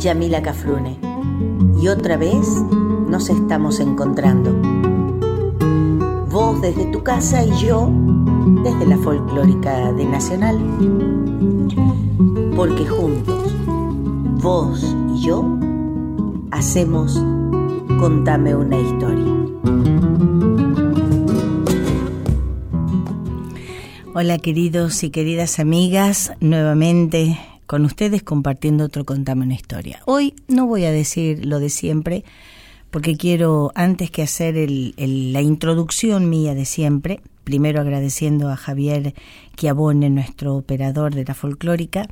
Yamila Cafrune y otra vez nos estamos encontrando. Vos desde tu casa y yo desde la folclórica de Nacional. Porque juntos, vos y yo, hacemos Contame una historia. Hola queridos y queridas amigas, nuevamente con ustedes compartiendo otro Contame una historia. Hoy no voy a decir lo de siempre, porque quiero, antes que hacer la introducción mía de siempre, primero agradeciendo a Javier Chiabone, nuestro operador de la folclórica,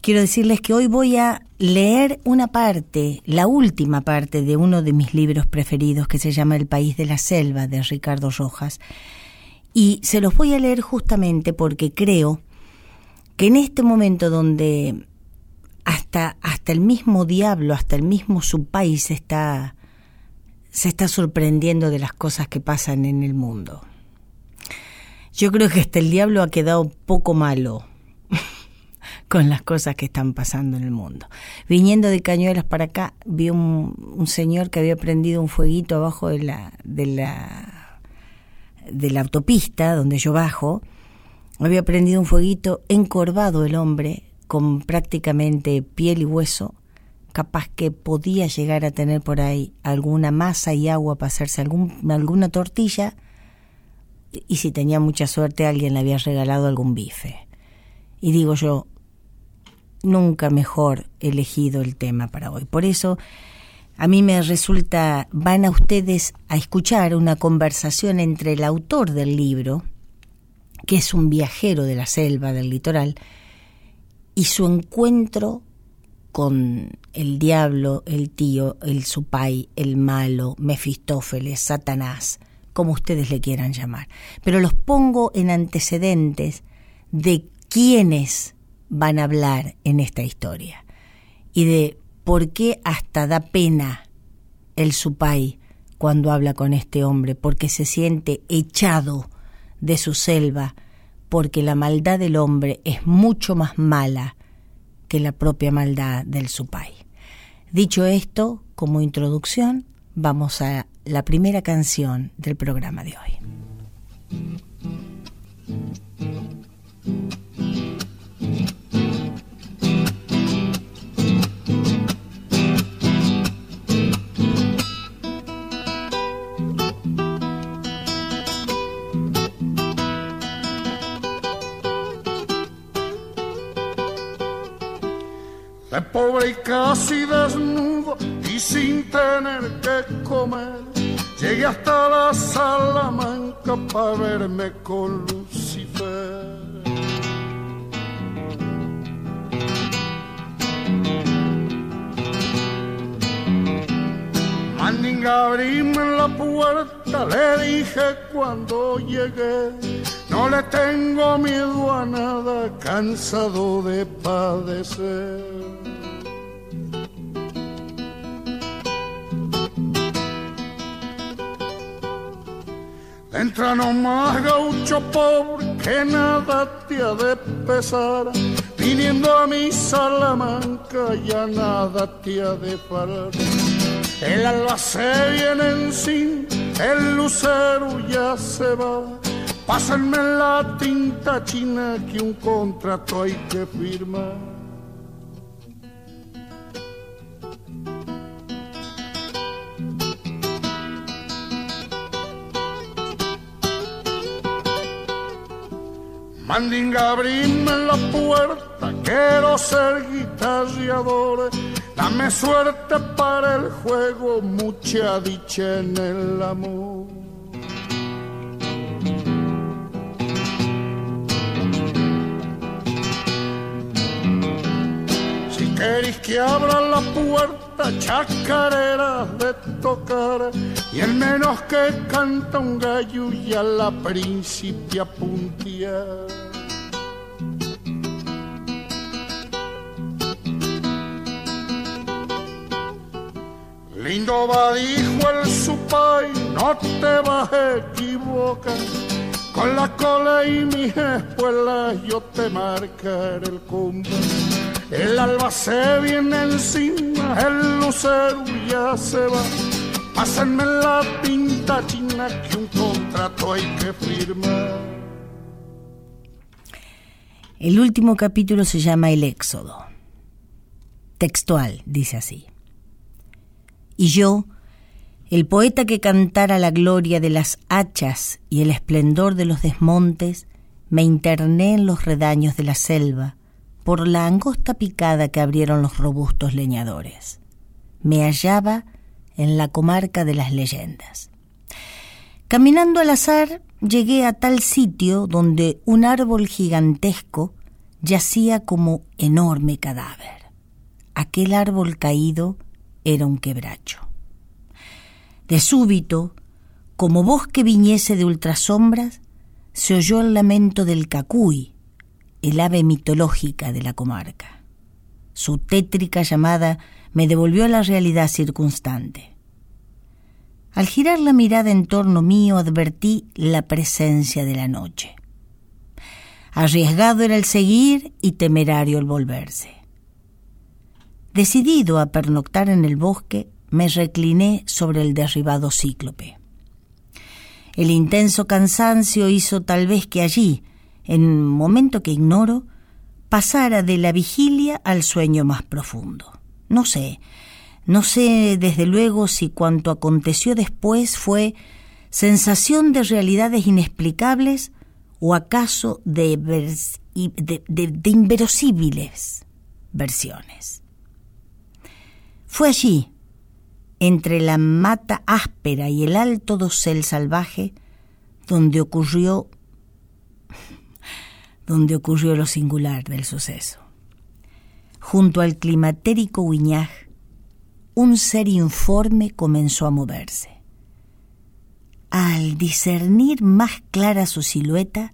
quiero decirles que hoy voy a leer una parte, la última parte de uno de mis libros preferidos que se llama El País de la Selva de Ricardo Rojas. Y se los voy a leer justamente porque creo que en este momento donde hasta, hasta el mismo diablo, hasta el mismo su país está, se está sorprendiendo de las cosas que pasan en el mundo. Yo creo que hasta el diablo ha quedado poco malo con las cosas que están pasando en el mundo. Viniendo de Cañuelas para acá, vi un, un señor que había prendido un fueguito abajo de la, de la, de la autopista donde yo bajo, había prendido un fueguito encorvado el hombre, con prácticamente piel y hueso, capaz que podía llegar a tener por ahí alguna masa y agua para hacerse alguna tortilla, y si tenía mucha suerte alguien le había regalado algún bife. Y digo yo, nunca mejor elegido el tema para hoy. Por eso a mí me resulta, van a ustedes a escuchar una conversación entre el autor del libro, que es un viajero de la selva, del litoral, y su encuentro con el diablo, el tío, el supay, el malo, Mefistófeles, Satanás, como ustedes le quieran llamar. Pero los pongo en antecedentes de quiénes van a hablar en esta historia y de por qué hasta da pena el supay cuando habla con este hombre, porque se siente echado de su selva, porque la maldad del hombre es mucho más mala que la propia maldad del supay. Dicho esto, como introducción, vamos a la primera canción del programa de hoy. De pobre y casi desnudo y sin tener que comer. Llegué hasta la Salamanca para verme con Lucifer. Mandinga, abrime la puerta, le dije cuando llegué. No le tengo miedo a nada, cansado de padecer. Entra nomás gaucho pobre que nada te ha de pesar. Viniendo a mi Salamanca ya nada te ha de parar. El alba se viene encima, el lucero ya se va. Pásenme la tinta china que un contrato hay que firmar. Mandinga, abrime la puerta, quiero ser guitarreador. Dame suerte para el juego, mucha dicha en el amor. Si queréis que abra la puerta, chacarera de tocar, y el menos que canta un gallo y a la principia puntear. Lindo va, dijo el supay, no te vas a equivocar. Con la cola y mis espuelas yo te marcaré el cumbre. El alba se viene encima, el lucero ya se va. Pásenme la pinta china que un contrato hay que firmar. El último capítulo se llama El Éxodo. Textual, dice así. Y yo, el poeta que cantara la gloria de las hachas y el esplendor de los desmontes, me interné en los redaños de la selva, por la angosta picada que abrieron los robustos leñadores. Me hallaba en la comarca de las leyendas. Caminando al azar, llegué a tal sitio donde un árbol gigantesco yacía como enorme cadáver. Aquel árbol caído era un quebracho. De súbito, como bosque viñese de ultrasombras, se oyó el lamento del cacuy, el ave mitológica de la comarca. Su tétrica llamada me devolvió a la realidad circunstante. Al girar la mirada en torno mío advertí la presencia de la noche. Arriesgado era el seguir y temerario el volverse. Decidido a pernoctar en el bosque, me recliné sobre el derribado cíclope. El intenso cansancio hizo tal vez que allí, en un momento que ignoro, pasara de la vigilia al sueño más profundo. No sé, no sé desde luego si cuanto aconteció después fue sensación de realidades inexplicables o acaso de, de, de inverosímiles versiones. Fue allí, entre la mata áspera y el alto dosel salvaje, donde ocurrió donde ocurrió lo singular del suceso. Junto al climatérico Huiñaj, un ser informe comenzó a moverse. Al discernir más clara su silueta,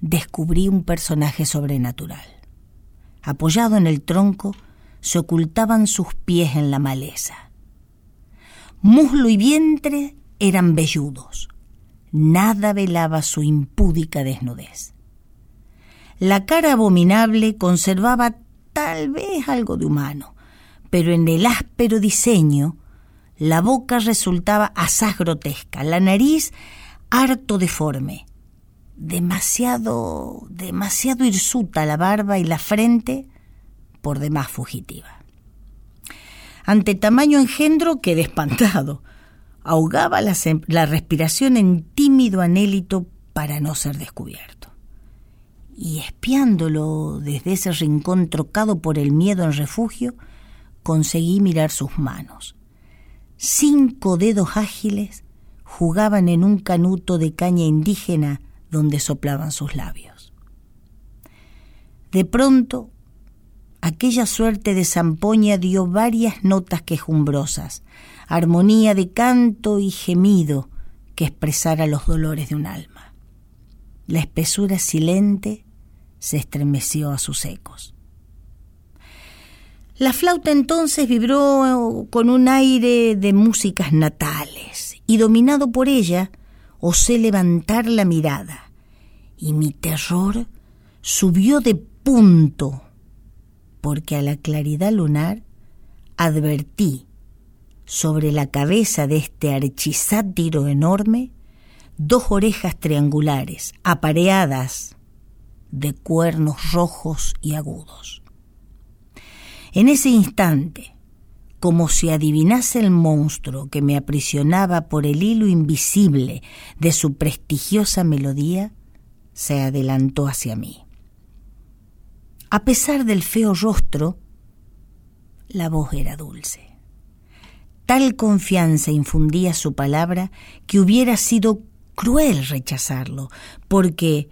descubrí un personaje sobrenatural. Apoyado en el tronco, se ocultaban sus pies en la maleza. Muslo y vientre eran velludos. Nada velaba su impúdica desnudez. La cara abominable conservaba tal vez algo de humano, pero en el áspero diseño la boca resultaba asaz grotesca, la nariz harto deforme, demasiado, demasiado hirsuta la barba y la frente por demás fugitiva. Ante tamaño engendro quedé espantado. Ahogaba la, la respiración en tímido anhélito para no ser descubierto. Y espiándolo desde ese rincón trocado por el miedo en refugio, conseguí mirar sus manos. Cinco dedos ágiles jugaban en un canuto de caña indígena donde soplaban sus labios. De pronto aquella suerte de zampoña dio varias notas quejumbrosas, armonía de canto y gemido que expresara los dolores de un alma. La espesura silente se estremeció a sus ecos. La flauta entonces vibró con un aire de músicas natales y dominado por ella osé levantar la mirada y mi terror subió de punto porque a la claridad lunar advertí sobre la cabeza de este archisátiro enorme dos orejas triangulares, apareadas de cuernos rojos y agudos. En ese instante, como si adivinase el monstruo que me aprisionaba por el hilo invisible de su prestigiosa melodía, se adelantó hacia mí. A pesar del feo rostro, la voz era dulce. Tal confianza infundía su palabra que hubiera sido cruel rechazarlo, porque,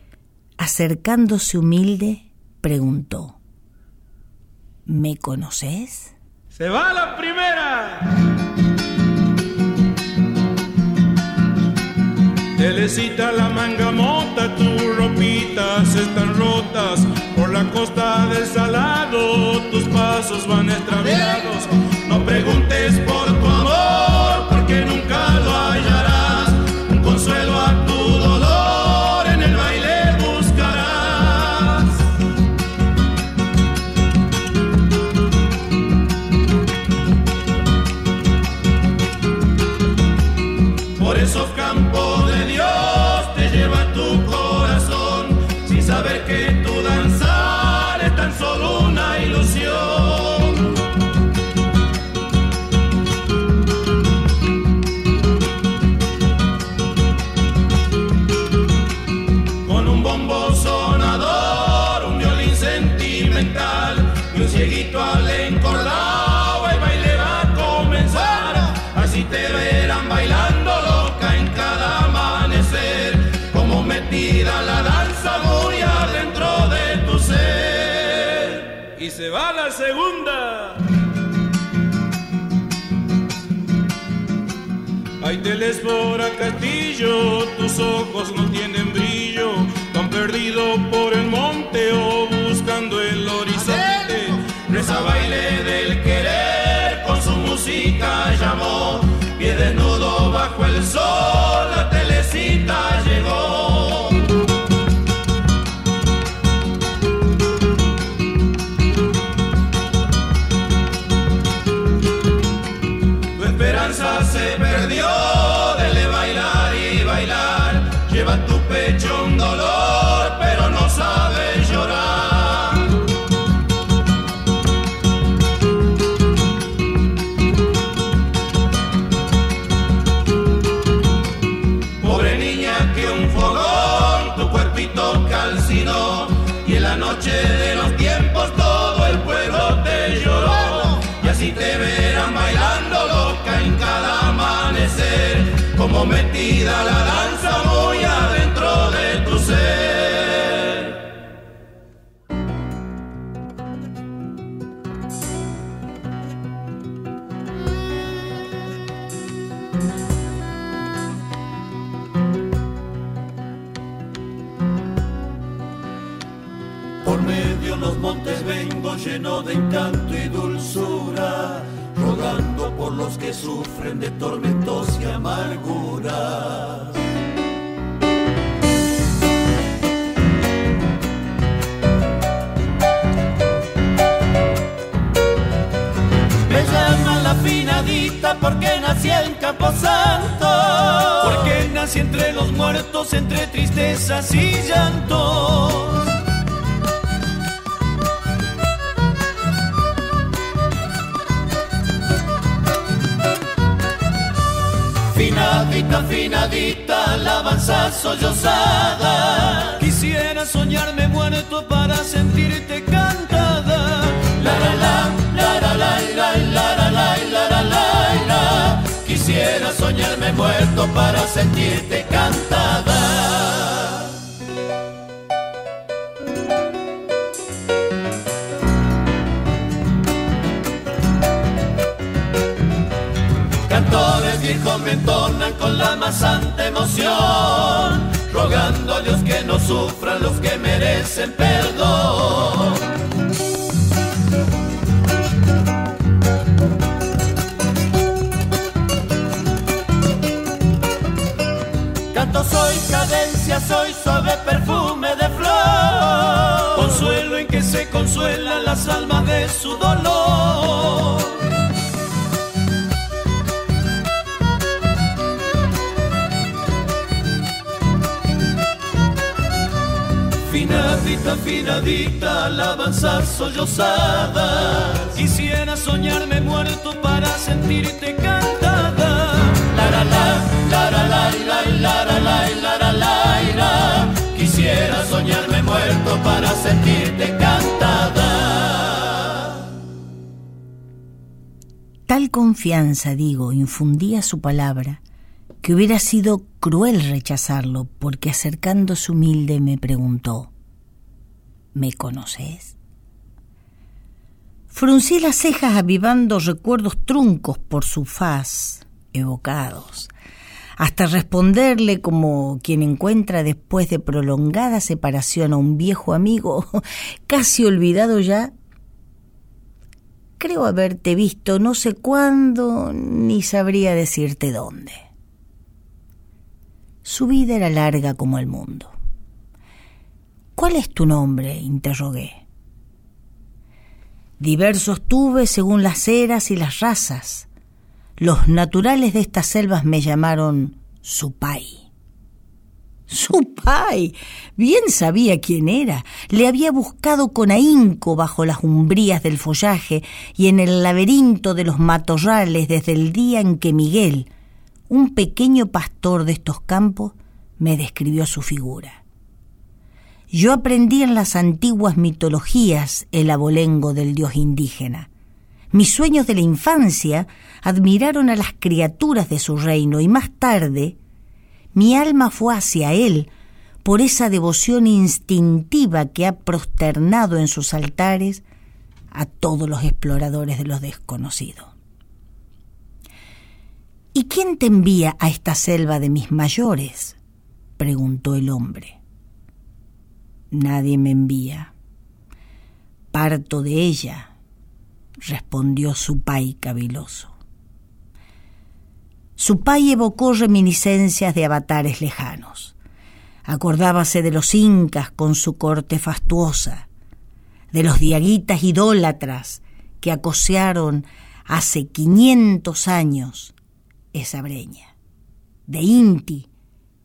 acercándose humilde, preguntó, ¿Me conoces? Se va la primera. Telecita la manga mota, tus ropitas están rotas. Por la costa del salado, tus pasos van extraviados. Por a castillo, tus ojos no tienen brillo, van perdido por el monte o buscando el horizonte. Reza baile del querer, con su música llamó, pie desnudo bajo el sol, la telecita llegó. Viejos me entonan con la más santa emoción, rogando a Dios que no sufran los que merecen perdón. Canto soy cadencia, soy suave perfume de flor, consuelo en que se consuelan las almas de su dolor. Finadita, finadita, alabanza sollozada. Quisiera soñarme muerto para sentirte cantada. La la la, la la la la, la la la la. Quisiera soñarme muerto para sentirte cantada. Tal confianza, digo, infundía su palabra, que hubiera sido cruel rechazarlo, porque acercándose humilde me preguntó, ¿me conoces? Fruncí las cejas avivando recuerdos truncos por su faz, evocados, hasta responderle como quien encuentra después de prolongada separación a un viejo amigo, casi olvidado ya. Creo haberte visto no sé cuándo, ni sabría decirte dónde. Su vida era larga como el mundo. ¿Cuál es tu nombre? interrogué. Diversos tuve según las eras y las razas. Los naturales de estas selvas me llamaron Supay. Supay. Bien sabía quién era. Le había buscado con ahínco bajo las umbrías del follaje y en el laberinto de los matorrales desde el día en que Miguel, un pequeño pastor de estos campos, me describió su figura. Yo aprendí en las antiguas mitologías el abolengo del dios indígena. Mis sueños de la infancia admiraron a las criaturas de su reino y más tarde mi alma fue hacia él por esa devoción instintiva que ha prosternado en sus altares a todos los exploradores de los desconocidos. ¿Y quién te envía a esta selva de mis mayores? preguntó el hombre. Nadie me envía. Parto de ella, respondió Supay caviloso. Supay evocó reminiscencias de avatares lejanos. Acordábase de los incas con su corte fastuosa, de los diaguitas idólatras que acosearon hace quinientos años esa breña, de Inti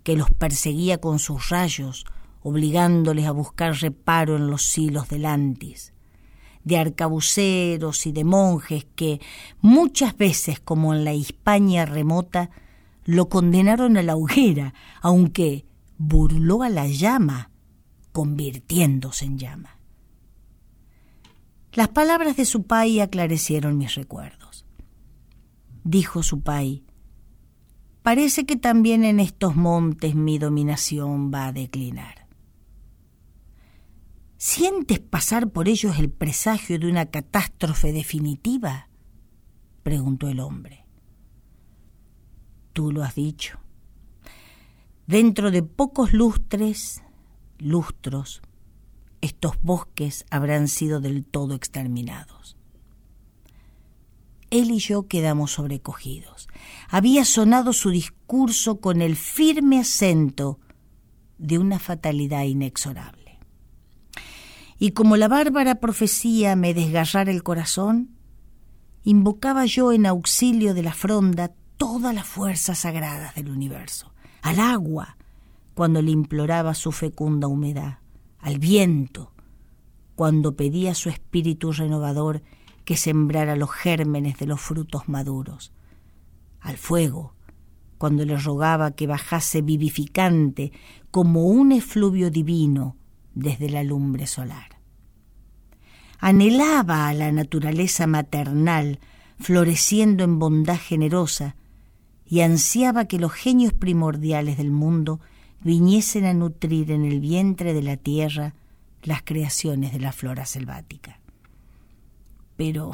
que los perseguía con sus rayos obligándoles a buscar reparo en los silos del Antis, de arcabuceros y de monjes que muchas veces, como en la Hispania remota, lo condenaron a la hoguera, aunque burló a la llama, convirtiéndose en llama. Las palabras de su pai aclarecieron mis recuerdos. Dijo su pai, parece que también en estos montes mi dominación va a declinar. ¿Sientes pasar por ellos el presagio de una catástrofe definitiva? preguntó el hombre. Tú lo has dicho. Dentro de pocos lustres, lustros, estos bosques habrán sido del todo exterminados. Él y yo quedamos sobrecogidos. Había sonado su discurso con el firme acento de una fatalidad inexorable y como la bárbara profecía me desgarrara el corazón, invocaba yo en auxilio de la fronda todas las fuerzas sagradas del universo, al agua, cuando le imploraba su fecunda humedad, al viento, cuando pedía su espíritu renovador que sembrara los gérmenes de los frutos maduros, al fuego, cuando le rogaba que bajase vivificante como un efluvio divino desde la lumbre solar anhelaba a la naturaleza maternal, floreciendo en bondad generosa, y ansiaba que los genios primordiales del mundo viniesen a nutrir en el vientre de la tierra las creaciones de la flora selvática. Pero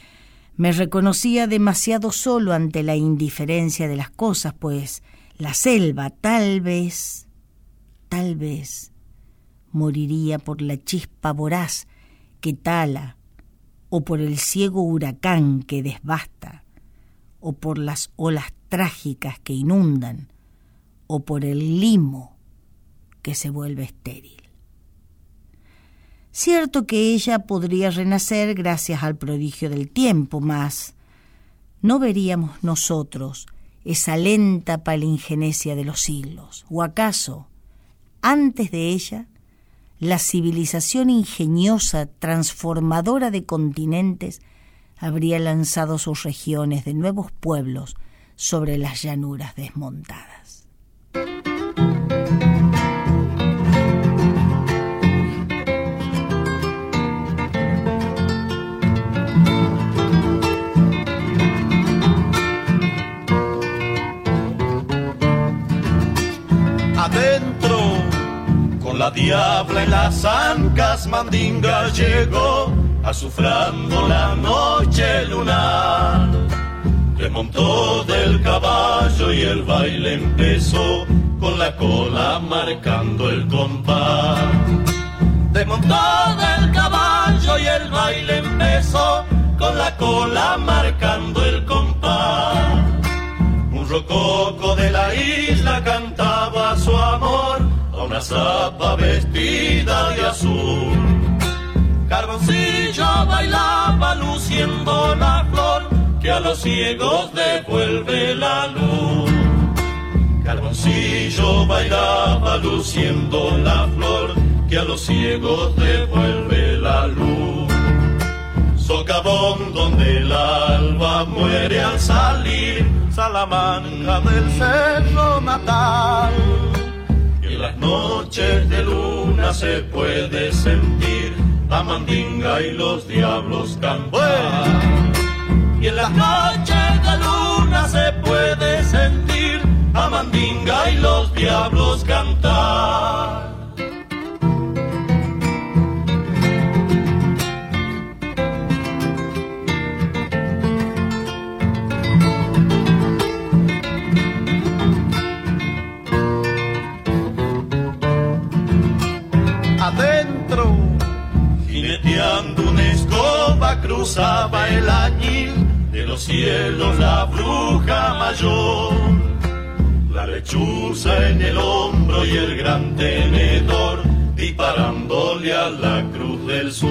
me reconocía demasiado solo ante la indiferencia de las cosas, pues la selva tal vez, tal vez, moriría por la chispa voraz que tala, o por el ciego huracán que desbasta, o por las olas trágicas que inundan, o por el limo que se vuelve estéril. Cierto que ella podría renacer gracias al prodigio del tiempo, mas no veríamos nosotros esa lenta palingenesia de los siglos, o acaso, antes de ella, la civilización ingeniosa, transformadora de continentes, habría lanzado sus regiones de nuevos pueblos sobre las llanuras desmontadas. La diabla en las ancas mandingas llegó azufrando la noche lunar. Desmontó del caballo y el baile empezó con la cola marcando el compás. Desmontó del caballo y el baile empezó con la cola marcando el compás. Un rococo de la isla cantaba su amor una zapa vestida de azul. Carboncillo bailaba luciendo la flor que a los ciegos devuelve la luz. Carboncillo bailaba luciendo la flor que a los ciegos devuelve la luz. Socavón donde el alba muere al salir, Salamanca del cerro natal. En las noches de luna se puede sentir la mandinga y los diablos cantar. Y en las noches de luna se puede sentir la mandinga y los diablos cantar. El añil de los cielos la bruja mayor. La lechuza en el hombro y el gran tenedor disparándole a la cruz del sur.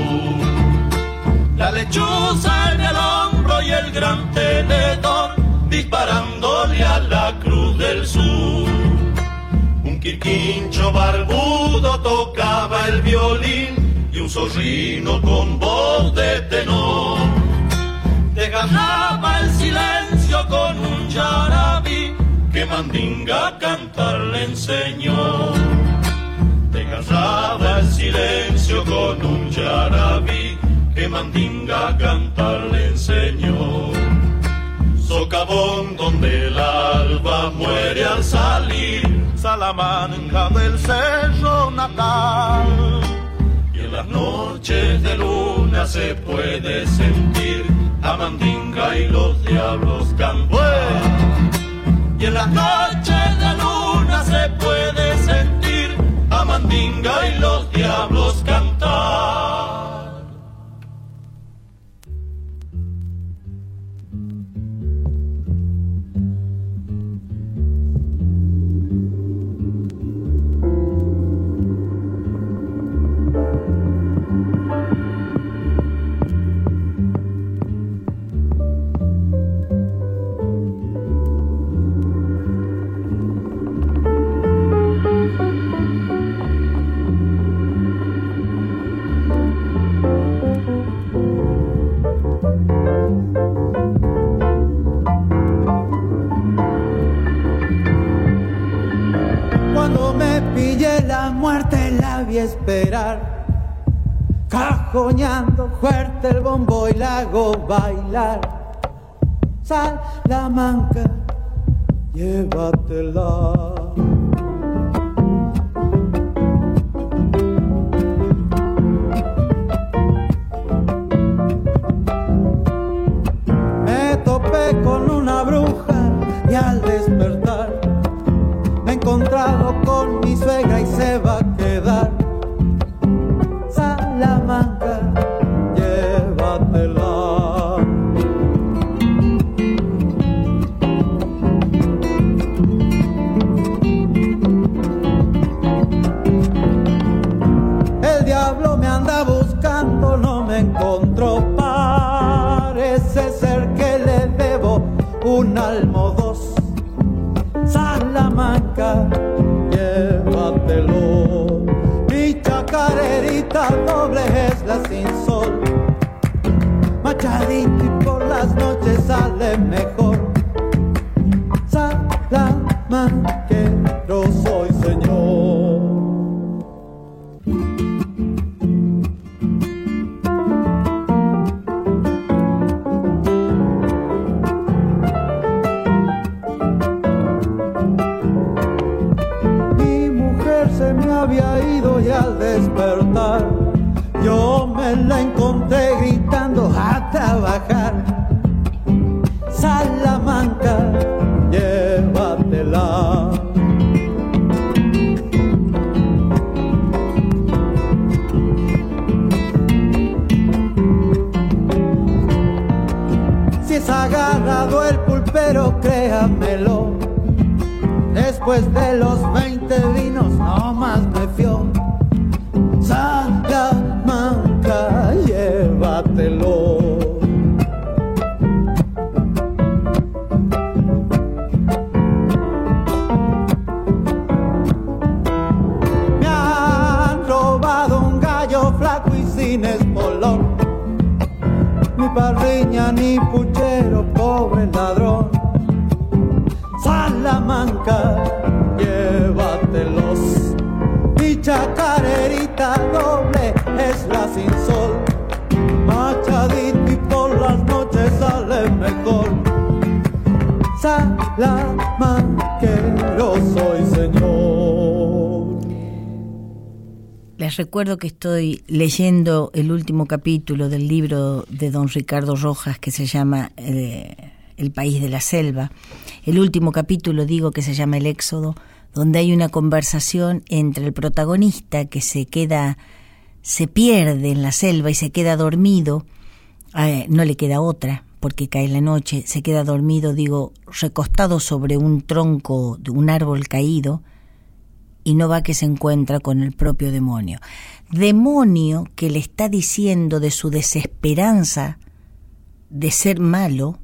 La lechuza en el hombro y el gran tenedor disparándole a la cruz del sur. Un quirquincho barbudo tocaba el violín un zorrino con voz de tenor. Desgarraba el silencio con un yarabí que Mandinga cantar le enseñó. Desgarraba el silencio con un yarabí que Mandinga cantar le enseñó. Socavón donde el alba muere al salir, Salamanca del cerro natal. Noches de luna se puede sentir a Mandinga y los diablos cantar. Y en las noches de luna esperar, cajoñando fuerte el bombo y la hago bailar. Salamanca, llévatela. Me topé con una bruja y al despertar me he encontrado con mi suegra y se va parriña ni puchero, pobre ladrón. Salamanca, llévatelos. Mi chacarerita doble es la sin sol. Machadito y por las noches sale mejor. Salamanquero soy, señor. Les recuerdo que estoy leyendo el último capítulo del libro de don Ricardo Rojas que se llama eh, El país de la selva. El último capítulo, digo, que se llama El Éxodo, donde hay una conversación entre el protagonista que se queda, se pierde en la selva y se queda dormido, eh, no le queda otra, porque cae la noche, se queda dormido, digo, recostado sobre un tronco de un árbol caído, y no va que se encuentra con el propio demonio. Demonio que le está diciendo de su desesperanza de ser malo,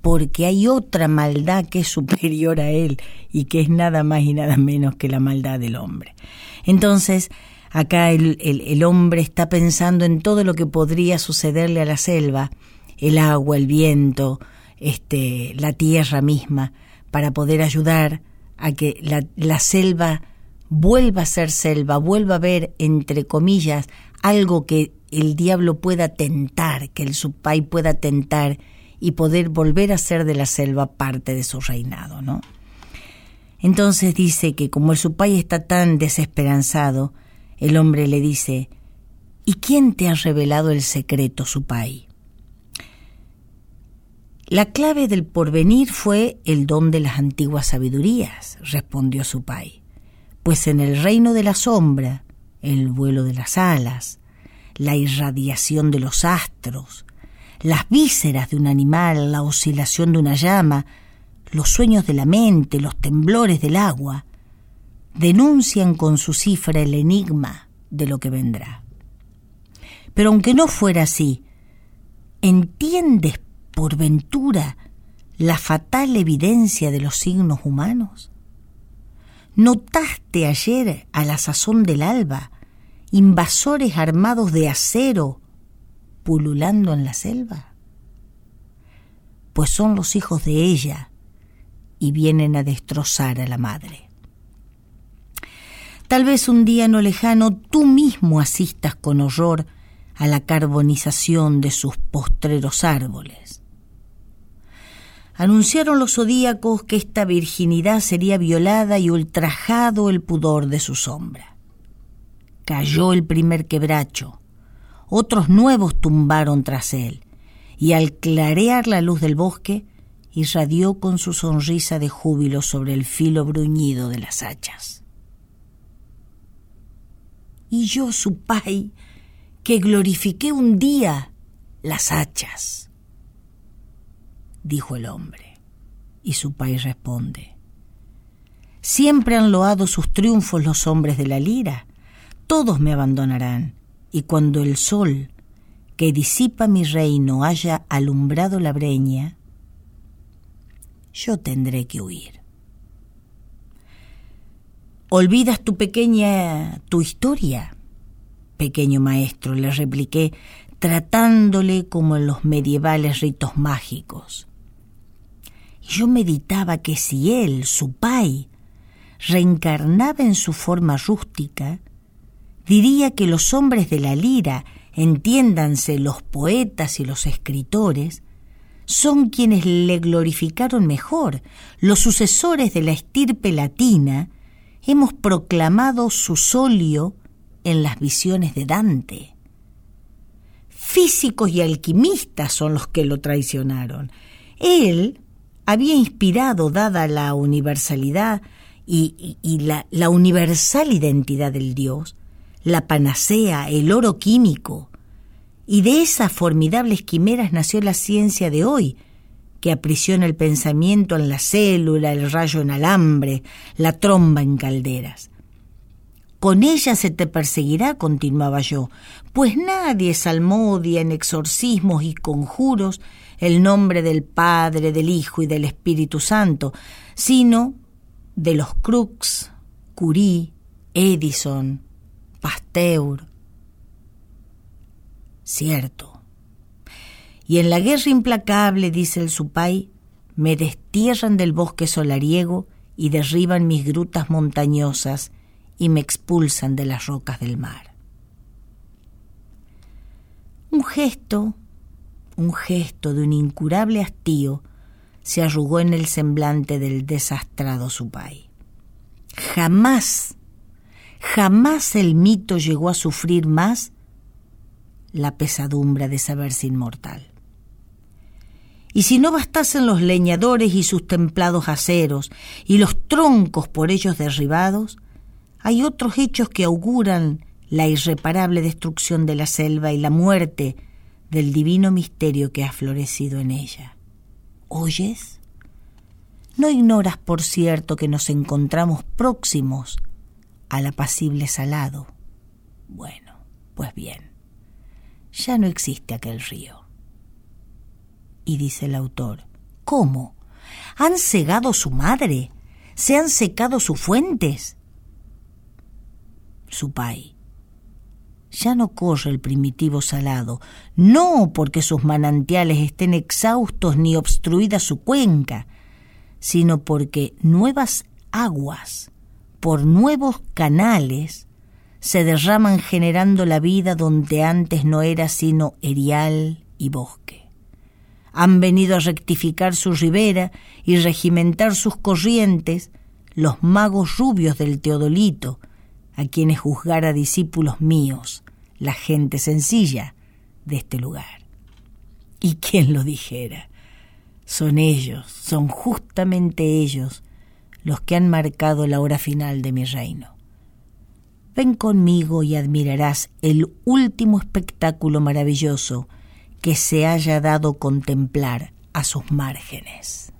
porque hay otra maldad que es superior a él y que es nada más y nada menos que la maldad del hombre. Entonces, acá el, el, el hombre está pensando en todo lo que podría sucederle a la selva, el agua, el viento, este, la tierra misma, para poder ayudar a que la, selva vuelva a ser selva, vuelva a ver, entre comillas, algo que el diablo pueda tentar, que el supay pueda tentar y poder volver a ser de la selva parte de su reinado, ¿no? Entonces dice que como el supay está tan desesperanzado, el hombre le dice, ¿y quién te ha revelado el secreto, supay? La clave del porvenir fue el don de las antiguas sabidurías, respondió su pai, pues en el reino de la sombra, el vuelo de las alas, la irradiación de los astros, las vísceras de un animal, la oscilación de una llama, los sueños de la mente, los temblores del agua, denuncian con su cifra el enigma de lo que vendrá. Pero aunque no fuera así, ¿entiendes por ventura la fatal evidencia de los signos humanos? ¿Notaste ayer, a la sazón del alba, invasores armados de acero pululando en la selva? Pues son los hijos de ella y vienen a destrozar a la madre. Tal vez un día no lejano tú mismo asistas con horror a la carbonización de sus postreros árboles anunciaron los zodíacos que esta virginidad sería violada y ultrajado el pudor de su sombra. Cayó el primer quebracho, otros nuevos tumbaron tras él, y al clarear la luz del bosque, irradió con su sonrisa de júbilo sobre el filo bruñido de las hachas. Y yo, su pai, que glorifiqué un día las hachas dijo el hombre. Y su país responde, Siempre han loado sus triunfos los hombres de la lira, todos me abandonarán, y cuando el sol que disipa mi reino haya alumbrado la breña, yo tendré que huir. ¿Olvidas tu pequeña, tu historia? Pequeño maestro, le repliqué, tratándole como en los medievales ritos mágicos. Yo meditaba que si él, su pai, reencarnaba en su forma rústica, diría que los hombres de la lira, entiéndanse los poetas y los escritores, son quienes le glorificaron mejor. Los sucesores de la estirpe latina hemos proclamado su solio en las visiones de Dante. físicos y alquimistas son los que lo traicionaron. Él había inspirado, dada la universalidad y, la, la universal identidad del Dios, la panacea, el oro químico, y de esas formidables quimeras nació la ciencia de hoy, que aprisiona el pensamiento en la célula, el rayo en alambre, la tromba en calderas. Con ella se te perseguirá, continuaba yo, pues nadie salmodia en exorcismos y conjuros el nombre del Padre, del Hijo y del Espíritu Santo, sino de los Crux, Curie, Edison, Pasteur. Cierto. Y en la guerra implacable, dice el Supay, me destierran del bosque solariego y derriban mis grutas montañosas y me expulsan de las rocas del mar. Un gesto, un gesto de un incurable hastío se arrugó en el semblante del desastrado Supay. Jamás, jamás el mito llegó a sufrir más la pesadumbre de saberse inmortal. Y si no bastasen los leñadores y sus templados aceros y los troncos por ellos derribados, hay otros hechos que auguran la irreparable destrucción de la selva y la muerte del divino misterio que ha florecido en ella. ¿Oyes? ¿No ignoras, por cierto, que nos encontramos próximos al apacible salado? Bueno, pues bien, ya no existe aquel río. Y dice el autor, ¿cómo? ¿Han cegado su madre? ¿Se han secado sus fuentes? su pai. Ya no corre el primitivo salado, no porque sus manantiales estén exhaustos ni obstruida su cuenca, sino porque nuevas aguas, por nuevos canales, se derraman generando la vida donde antes no era sino erial y bosque. Han venido a rectificar su ribera y regimentar sus corrientes los magos rubios del Teodolito, a quienes juzgara discípulos míos, la gente sencilla de este lugar. Y quien lo dijera, son ellos, son justamente ellos los que han marcado la hora final de mi reino. Ven conmigo y admirarás el último espectáculo maravilloso que se haya dado contemplar a sus márgenes.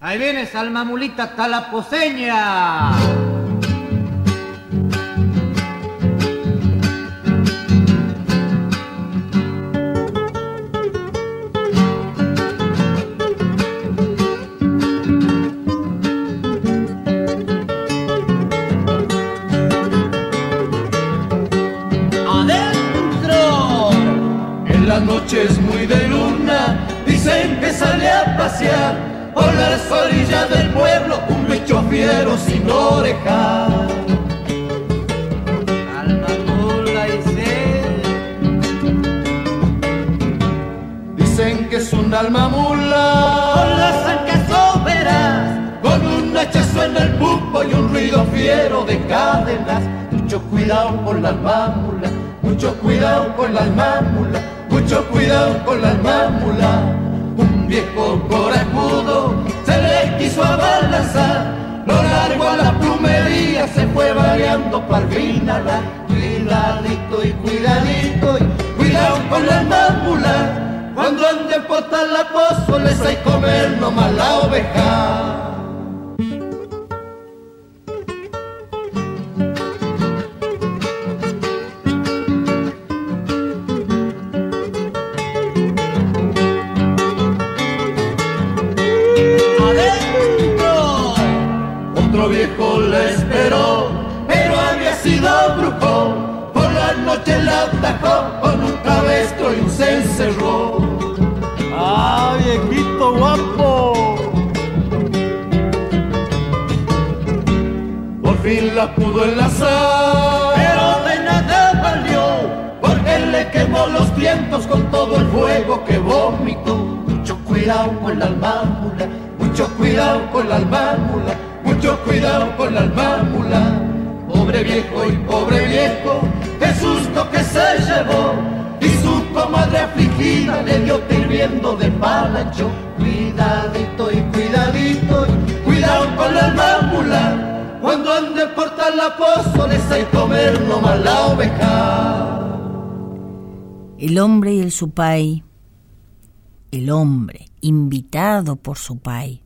Ahí viene Salmamulita Talaposeña. Noches muy de luna, dicen que sale a pasear por las orillas del pueblo un bicho fiero sin oreja. Dicen que es un alma mula con las ancas con un hachazo en el pupo y un ruido fiero de cadenas. Mucho cuidado con la alma mula, mucho cuidado con la alma mula mucho cuidado con la mámula. Un viejo corajudo se le quiso abalanzar, lo largo a la plumería se fue variando para la cuidadito y cuidadito y cuidado con la mámula. Cuando anden por la pozo les hay comer nomás la oveja. Con un cabestro y un se encerró. ¡Ah, viejito guapo! Por fin la pudo enlazar, pero de nada valió, porque le quemó los vientos con todo el fuego que vomitó. Mucho cuidado con la almámula, mucho cuidado con la almámula, mucho cuidado con la almámula. Pobre viejo y pobre viejo, qué susto que se llevó y supo madre afligida le dio hirviendo de palacho. Cuidadito y cuidadito, y cuidado con el mamula. Cuando ande por tal la póstoles hay comer nomás la oveja. El hombre y el supay, el hombre invitado por supay,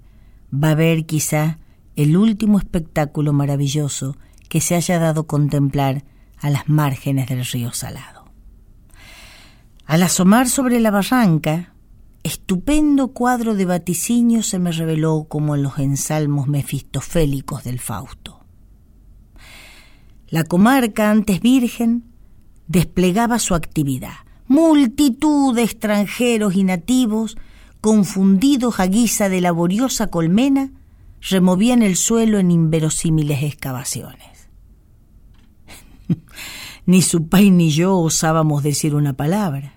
va a ver quizá el último espectáculo maravilloso que se haya dado contemplar a las márgenes del río Salado. Al asomar sobre la barranca, estupendo cuadro de vaticinio se me reveló como en los ensalmos mefistofélicos del Fausto. La comarca, antes virgen, desplegaba su actividad. Multitud de extranjeros y nativos, confundidos a guisa de laboriosa colmena, removían el suelo en inverosímiles excavaciones. ni su pai ni yo osábamos decir una palabra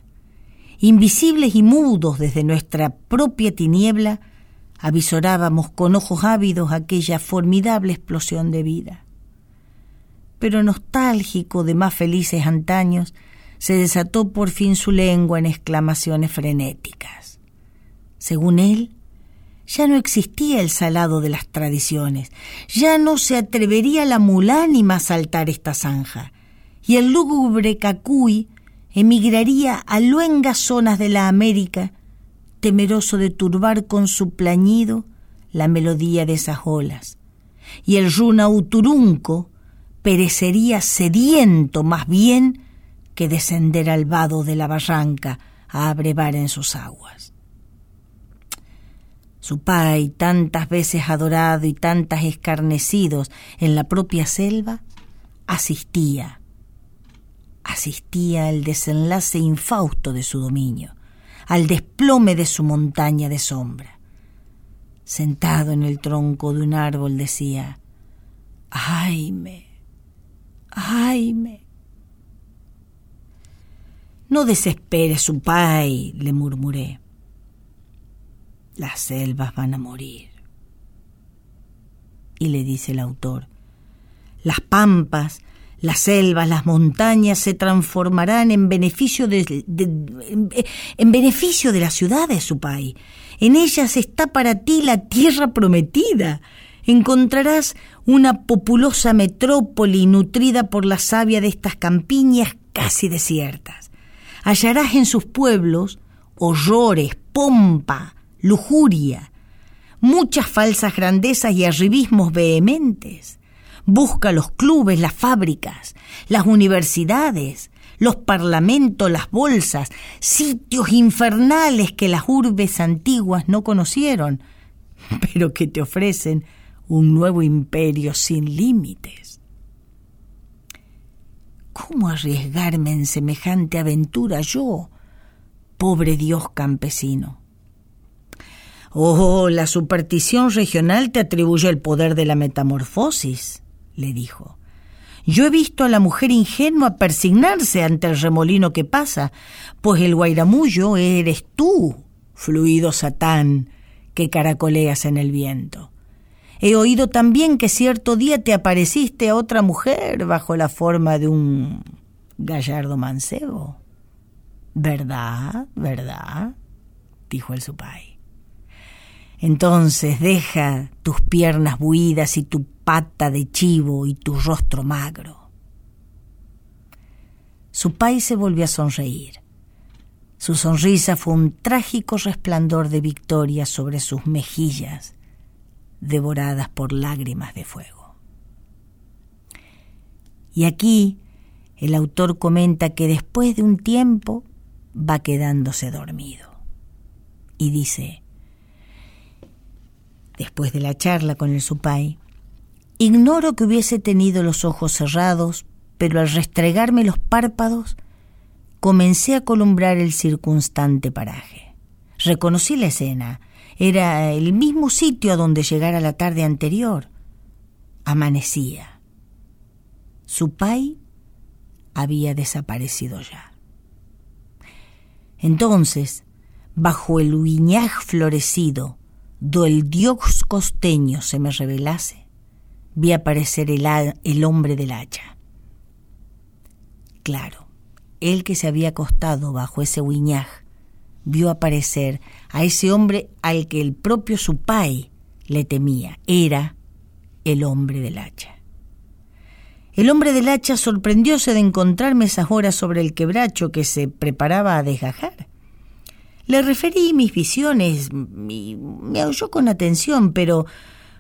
invisibles y mudos desde nuestra propia tiniebla, avisorábamos con ojos ávidos aquella formidable explosión de vida. Pero nostálgico de más felices antaños, se desató por fin su lengua en exclamaciones frenéticas. Según él, ya no existía el salado de las tradiciones, ya no se atrevería la mulánima a saltar esta zanja, y el lúgubre cacuy emigraría a luengas zonas de la América, temeroso de turbar con su plañido la melodía de esas olas. Y el runa uturunco perecería sediento más bien que descender al vado de la barranca a abrevar en sus aguas. Su pai, tantas veces adorado y tantas escarnecidos en la propia selva, asistía asistía al desenlace infausto de su dominio, al desplome de su montaña de sombra. Sentado en el tronco de un árbol decía, Jaime, Jaime. No desespere su pai, le murmuré. Las selvas van a morir. Y le dice el autor, las pampas las selvas, las montañas se transformarán en beneficio de, en, beneficio de las ciudades, su país. En ellas está para ti la tierra prometida. Encontrarás una populosa metrópoli nutrida por la savia de estas campiñas casi desiertas. Hallarás en sus pueblos horrores, pompa, lujuria, muchas falsas grandezas y arribismos vehementes Busca los clubes, las fábricas, las universidades, los parlamentos, las bolsas, sitios infernales que las urbes antiguas no conocieron, pero que te ofrecen un nuevo imperio sin límites. ¿Cómo arriesgarme en semejante aventura yo, pobre Dios campesino? Oh, la superstición regional te atribuye el poder de la metamorfosis le dijo. Yo he visto a la mujer ingenua persignarse ante el remolino que pasa, pues el guairamullo eres tú, fluido satán, que caracoleas en el viento. He oído también que cierto día te apareciste a otra mujer bajo la forma de un gallardo mancebo. ¿Verdad? ¿Verdad? dijo el supay. Entonces deja tus piernas buidas y tu pata de chivo y tu rostro magro. Su país se volvió a sonreír. Su sonrisa fue un trágico resplandor de victoria sobre sus mejillas, devoradas por lágrimas de fuego. Y aquí el autor comenta que después de un tiempo va quedándose dormido. Y dice, después de la charla con el supay, Ignoro que hubiese tenido los ojos cerrados, pero al restregarme los párpados, comencé a columbrar el circunstante paraje. Reconocí la escena. Era el mismo sitio a donde llegara la tarde anterior. Amanecía. Su pai había desaparecido ya. Entonces, bajo el uiñaj florecido, do el dios costeño se me revelase, vi aparecer el, el hombre del hacha. Claro, él que se había acostado bajo ese huiñaj, vio aparecer a ese hombre al que el propio Supay le temía. Era el hombre del hacha. El hombre del hacha sorprendióse de encontrarme esas horas sobre el quebracho que se preparaba a desgajar. Le referí mis visiones y me oyó con atención, pero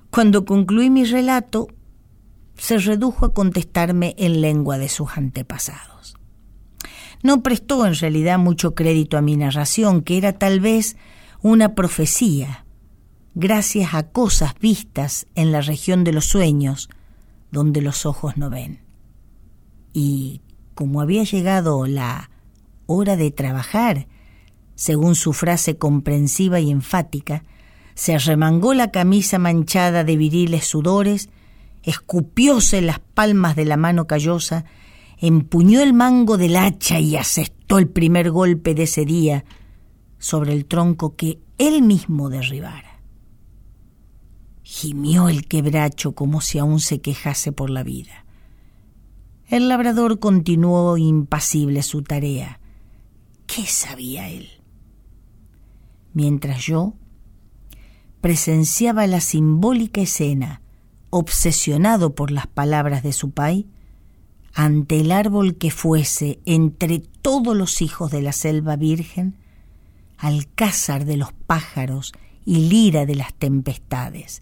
cuando concluí mi relato, se redujo a contestarme en lengua de sus antepasados. No prestó en realidad mucho crédito a mi narración, que era tal vez una profecía, gracias a cosas vistas en la región de los sueños, donde los ojos no ven. Y como había llegado la hora de trabajar, según su frase comprensiva y enfática, se arremangó la camisa manchada de viriles sudores, escupióse las palmas de la mano callosa, empuñó el mango del hacha y asestó el primer golpe de ese día sobre el tronco que él mismo derribara. Gimió el quebracho como si aún se quejase por la vida. El labrador continuó impasible su tarea. ¿Qué sabía él? Mientras yo presenciaba la simbólica escena, obsesionado por las palabras de su pai, ante el árbol que fuese entre todos los hijos de la selva virgen, alcázar de los pájaros y lira de las tempestades,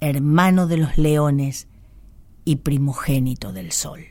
hermano de los leones y primogénito del sol.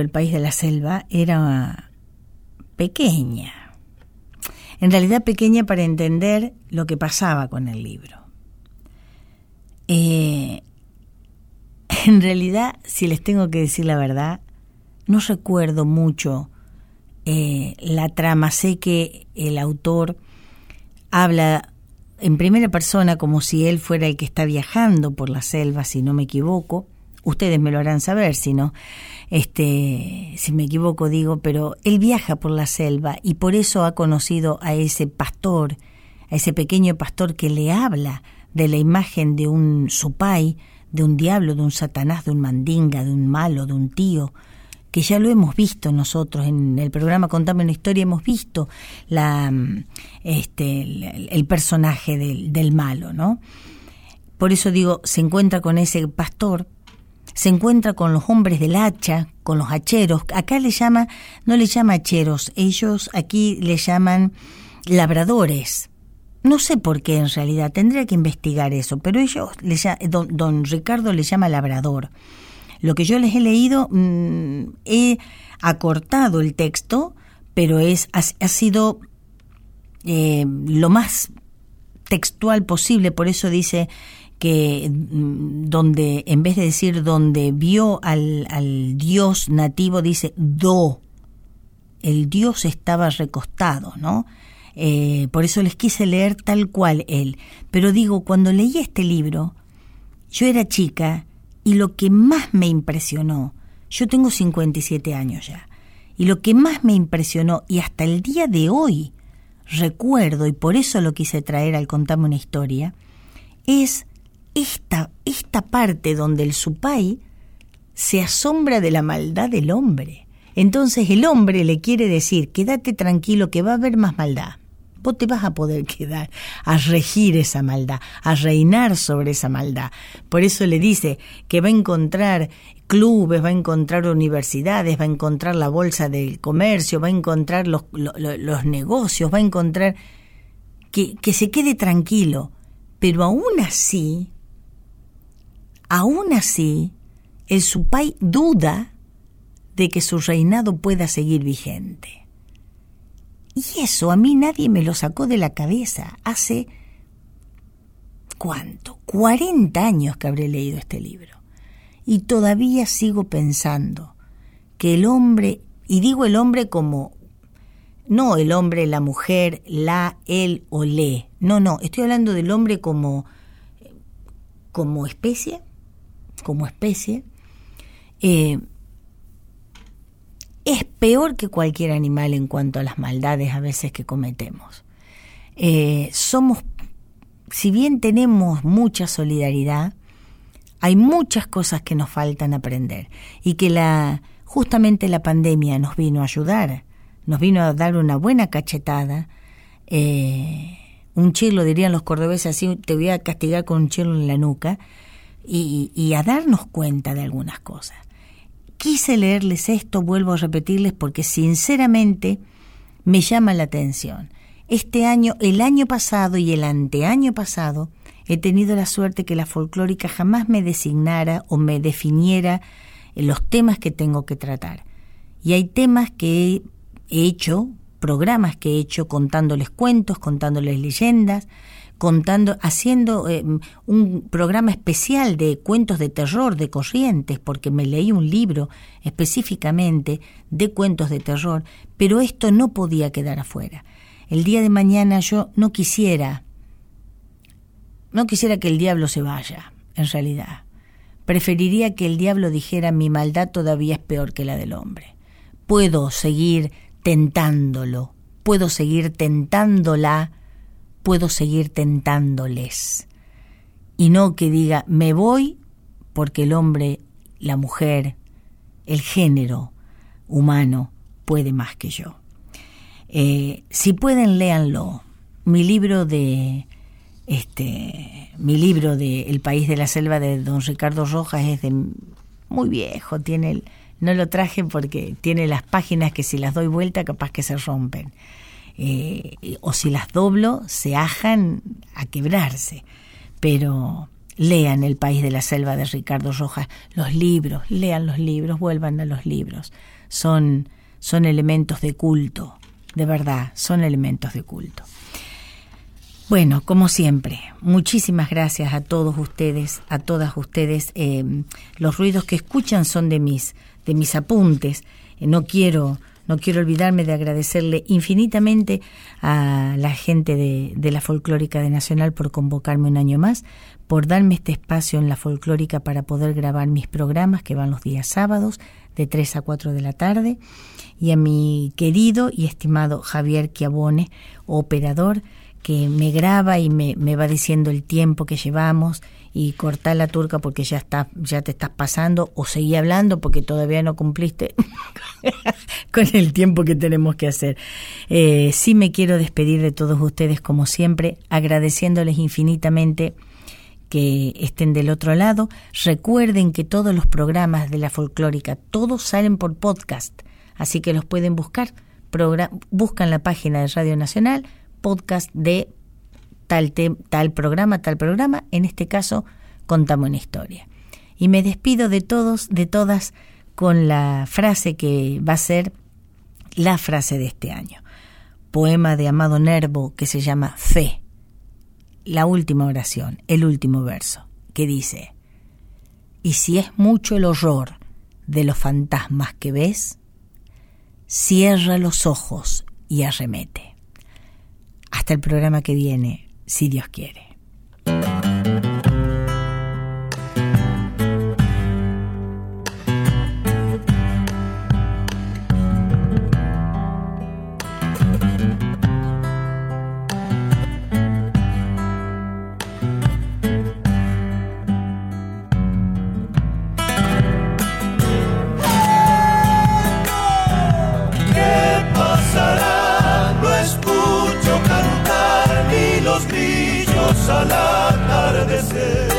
El País de la Selva era pequeña. En realidad pequeña para entender lo que pasaba con el libro. Eh, en realidad, si les tengo que decir la verdad, no recuerdo mucho eh, la trama. Sé que el autor habla en primera persona como si él fuera el que está viajando por la selva, si no me equivoco ustedes me lo harán saber, si no, este, si me equivoco digo, pero él viaja por la selva y por eso ha conocido a ese pastor a ese pequeño pastor que le habla de la imagen de un supay, de un diablo, de un satanás, de un mandinga, de un malo, de un tío, que ya lo hemos visto nosotros en el programa Contame una historia, hemos visto la, este, el, personaje del, del malo, ¿no? Por eso digo, se encuentra con ese pastor, se encuentra con los hombres del hacha, con los hacheros. Acá le llama, no le llama hacheros, ellos aquí le llaman labradores. No sé por qué en realidad, tendría que investigar eso, pero ellos, don, don Ricardo le llama labrador. Lo que yo les he leído, mm, he acortado el texto, pero es, ha, sido eh, lo más textual posible, por eso dice que mm, donde, en vez de decir donde vio al, al dios nativo, dice do, el dios estaba recostado, ¿no? Eh, por eso les quise leer tal cual él. Pero digo, cuando leí este libro, yo era chica y lo que más me impresionó, yo tengo 57 años ya, y lo que más me impresionó, y hasta el día de hoy recuerdo, y por eso lo quise traer al contarme una historia, es esta, esta parte donde el supay se asombra de la maldad del hombre. Entonces el hombre le quiere decir, quédate tranquilo que va a haber más maldad vos te vas a poder quedar a regir esa maldad, a reinar sobre esa maldad. Por eso le dice que va a encontrar clubes, va a encontrar universidades, va a encontrar la bolsa del comercio, va a encontrar los, los, negocios, va a encontrar que, que se quede tranquilo. Pero aún así, aún así, el supay duda de que su reinado pueda seguir vigente. Y eso a mí nadie me lo sacó de la cabeza. Hace... ¿Cuánto? 40 años que habré leído este libro. Y todavía sigo pensando que el hombre, y digo el hombre como no el hombre, la mujer, la, él o le. No, no, estoy hablando del hombre como, como especie, como especie. Eh, es peor que cualquier animal en cuanto a las maldades a veces que cometemos. Eh, somos, si bien tenemos mucha solidaridad, hay muchas cosas que nos faltan aprender y que la, justamente la pandemia nos vino a ayudar, nos vino a dar una buena cachetada. Eh, un chilo, dirían los cordobeses así, te voy a castigar con un chilo en la nuca, y a darnos cuenta de algunas cosas quise leerles esto, vuelvo a repetirles, porque sinceramente me llama la atención. Este año, el año pasado y el anteaño pasado, he tenido la suerte que la folclórica jamás me designara o me definiera los temas que tengo que tratar. Y hay temas que he hecho, programas que he hecho contándoles cuentos, contándoles leyendas, contando, haciendo eh, un programa especial de cuentos de terror, de corrientes, porque me leí un libro específicamente de cuentos de terror, pero esto no podía quedar afuera. El día de mañana yo no quisiera, no quisiera que el diablo se vaya, en realidad. Preferiría que el diablo dijera mi maldad todavía es peor que la del hombre. Puedo seguir tentándolo, puedo seguir tentándola puedo seguir tentándoles. Y no que diga, me voy porque el hombre, la mujer, el género humano puede más que yo. Eh, si pueden, léanlo. Mi libro de este mi libro de El país de la selva de don Ricardo Rojas es de muy viejo, tiene el, no lo traje porque tiene las páginas que si las doy vuelta capaz que se rompen. Eh, o si las doblo, se ajan a quebrarse. Pero lean El País de la Selva de Ricardo Rojas, los libros, lean los libros, vuelvan a los libros. Son, son elementos de culto, de verdad, son elementos de culto. Bueno, como siempre, muchísimas gracias a todos ustedes, a todas ustedes. Eh, los ruidos que escuchan son de mis, de mis apuntes. Eh, no quiero no quiero olvidarme de agradecerle infinitamente a la gente de, la Folclórica de Nacional por convocarme un año más, por darme este espacio en la Folclórica para poder grabar mis programas que van los días sábados de 3 a 4 de la tarde, y a mi querido y estimado Javier Chiabone, operador, que me graba y me, me va diciendo el tiempo que llevamos y cortar la turca porque ya está, ya te estás pasando o seguí hablando porque todavía no cumpliste con el tiempo que tenemos que hacer. Eh, sí me quiero despedir de todos ustedes como siempre, agradeciéndoles infinitamente que estén del otro lado. Recuerden que todos los programas de la folclórica, todos salen por podcast, así que los pueden buscar. buscan la página de Radio Nacional, podcast de tal, tal programa, tal programa, en este caso contamos una historia. Y me despido de todos, de todas, con la frase que va a ser la frase de este año. Poema de Amado Nervo que se llama Fe. La última oración, el último verso, que dice, y si es mucho el horror de los fantasmas que ves, cierra los ojos y arremete. Hasta el programa que viene, si Dios quiere. Señor.